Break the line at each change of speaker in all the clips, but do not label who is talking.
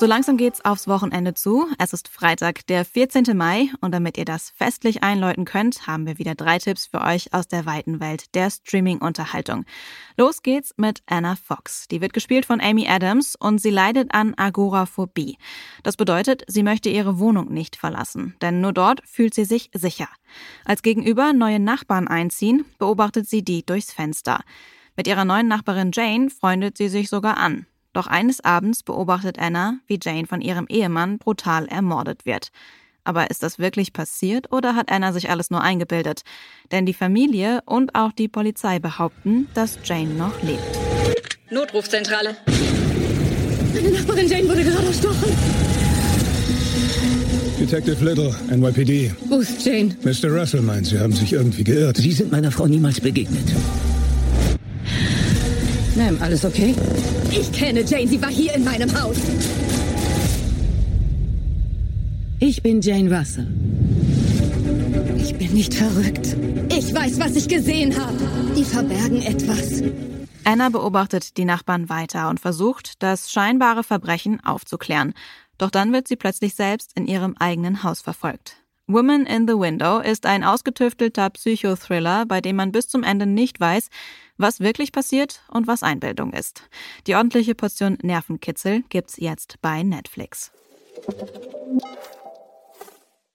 So langsam geht's aufs Wochenende zu. Es ist Freitag, der 14. Mai und damit ihr das festlich einläuten könnt, haben wir wieder drei Tipps für euch aus der weiten Welt der Streaming-Unterhaltung. Los geht's mit Anna Fox. Die wird gespielt von Amy Adams und sie leidet an Agoraphobie. Das bedeutet, sie möchte ihre Wohnung nicht verlassen, denn nur dort fühlt sie sich sicher. Als gegenüber neue Nachbarn einziehen, beobachtet sie die durchs Fenster. Mit ihrer neuen Nachbarin Jane freundet sie sich sogar an. Doch eines Abends beobachtet Anna, wie Jane von ihrem Ehemann brutal ermordet wird. Aber ist das wirklich passiert oder hat Anna sich alles nur eingebildet? Denn die Familie und auch die Polizei behaupten, dass Jane noch lebt.
Notrufzentrale.
Meine Nachbarin Jane wurde gerade erstochen.
Detective Little, NYPD.
Wo ist Jane?
Mr. Russell meint, Sie haben sich irgendwie geirrt.
Sie sind meiner Frau niemals begegnet.
Ma'am, alles okay? Ich kenne Jane, sie war hier in meinem Haus. Ich bin Jane Russell. Ich bin nicht verrückt. Ich weiß, was ich gesehen habe. Die verbergen etwas.
Anna beobachtet die Nachbarn weiter und versucht, das scheinbare Verbrechen aufzuklären. Doch dann wird sie plötzlich selbst in ihrem eigenen Haus verfolgt. Woman in the Window ist ein ausgetüftelter Psychothriller, bei dem man bis zum Ende nicht weiß, was wirklich passiert und was Einbildung ist. Die ordentliche Portion Nervenkitzel gibt's jetzt bei Netflix.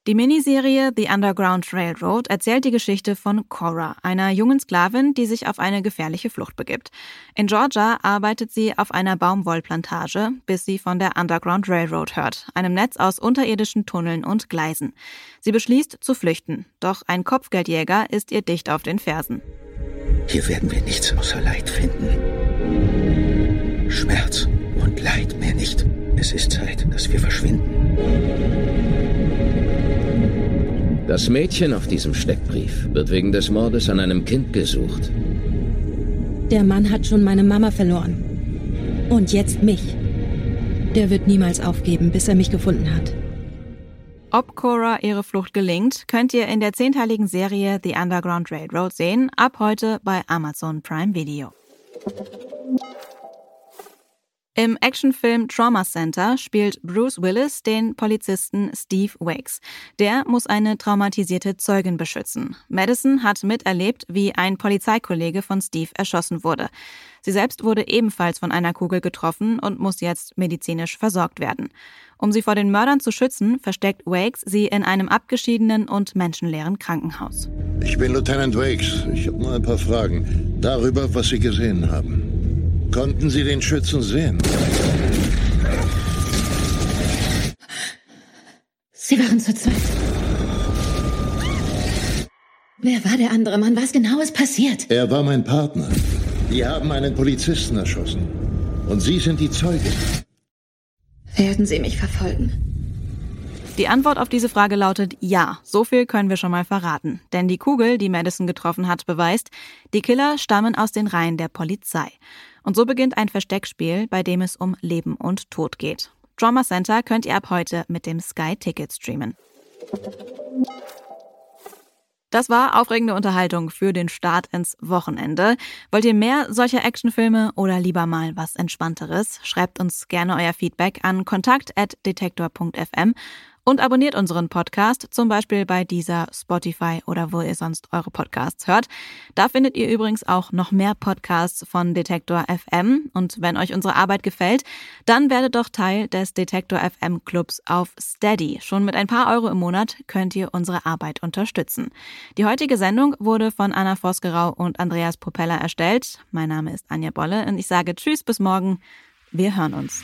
Die Miniserie The Underground Railroad erzählt die Geschichte von Cora, einer jungen Sklavin, die sich auf eine gefährliche Flucht begibt. In Georgia arbeitet sie auf einer Baumwollplantage, bis sie von der Underground Railroad hört, einem Netz aus unterirdischen Tunneln und Gleisen. Sie beschließt zu flüchten, doch ein Kopfgeldjäger ist ihr dicht auf den Fersen.
Hier werden wir nichts außer Leid finden. Schmerz und Leid mehr nicht. Es ist Zeit, dass wir verschwinden. Das Mädchen auf diesem Steckbrief wird wegen des Mordes an einem Kind gesucht.
Der Mann hat schon meine Mama verloren. Und jetzt mich. Der wird niemals aufgeben, bis er mich gefunden hat.
Ob Cora ihre Flucht gelingt, könnt ihr in der zehnteiligen Serie The Underground Railroad sehen, ab heute bei Amazon Prime Video. Im Actionfilm Trauma Center spielt Bruce Willis den Polizisten Steve Wakes. Der muss eine traumatisierte Zeugin beschützen. Madison hat miterlebt, wie ein Polizeikollege von Steve erschossen wurde. Sie selbst wurde ebenfalls von einer Kugel getroffen und muss jetzt medizinisch versorgt werden. Um sie vor den Mördern zu schützen, versteckt Wakes sie in einem abgeschiedenen und menschenleeren Krankenhaus.
Ich bin Lieutenant Wakes. Ich habe nur ein paar Fragen darüber, was Sie gesehen haben. Konnten Sie den Schützen sehen?
Sie waren zu zweit. Wer war der andere Mann? Was genau ist passiert?
Er war mein Partner. Die haben einen Polizisten erschossen. Und Sie sind die Zeugin.
Werden Sie mich verfolgen?
Die Antwort auf diese Frage lautet ja. So viel können wir schon mal verraten. Denn die Kugel, die Madison getroffen hat, beweist, die Killer stammen aus den Reihen der Polizei. Und so beginnt ein Versteckspiel, bei dem es um Leben und Tod geht. Drama Center könnt ihr ab heute mit dem Sky Ticket streamen. Das war aufregende Unterhaltung für den Start ins Wochenende. Wollt ihr mehr solcher Actionfilme oder lieber mal was Entspannteres? Schreibt uns gerne euer Feedback an kontakt.detektor.fm und abonniert unseren Podcast, zum Beispiel bei dieser Spotify oder wo ihr sonst eure Podcasts hört. Da findet ihr übrigens auch noch mehr Podcasts von Detektor FM. Und wenn euch unsere Arbeit gefällt, dann werdet doch Teil des Detektor FM Clubs auf Steady. Schon mit ein paar Euro im Monat könnt ihr unsere Arbeit unterstützen. Die heutige Sendung wurde von Anna Vosgerau und Andreas Propeller erstellt. Mein Name ist Anja Bolle und ich sage Tschüss bis morgen. Wir hören uns.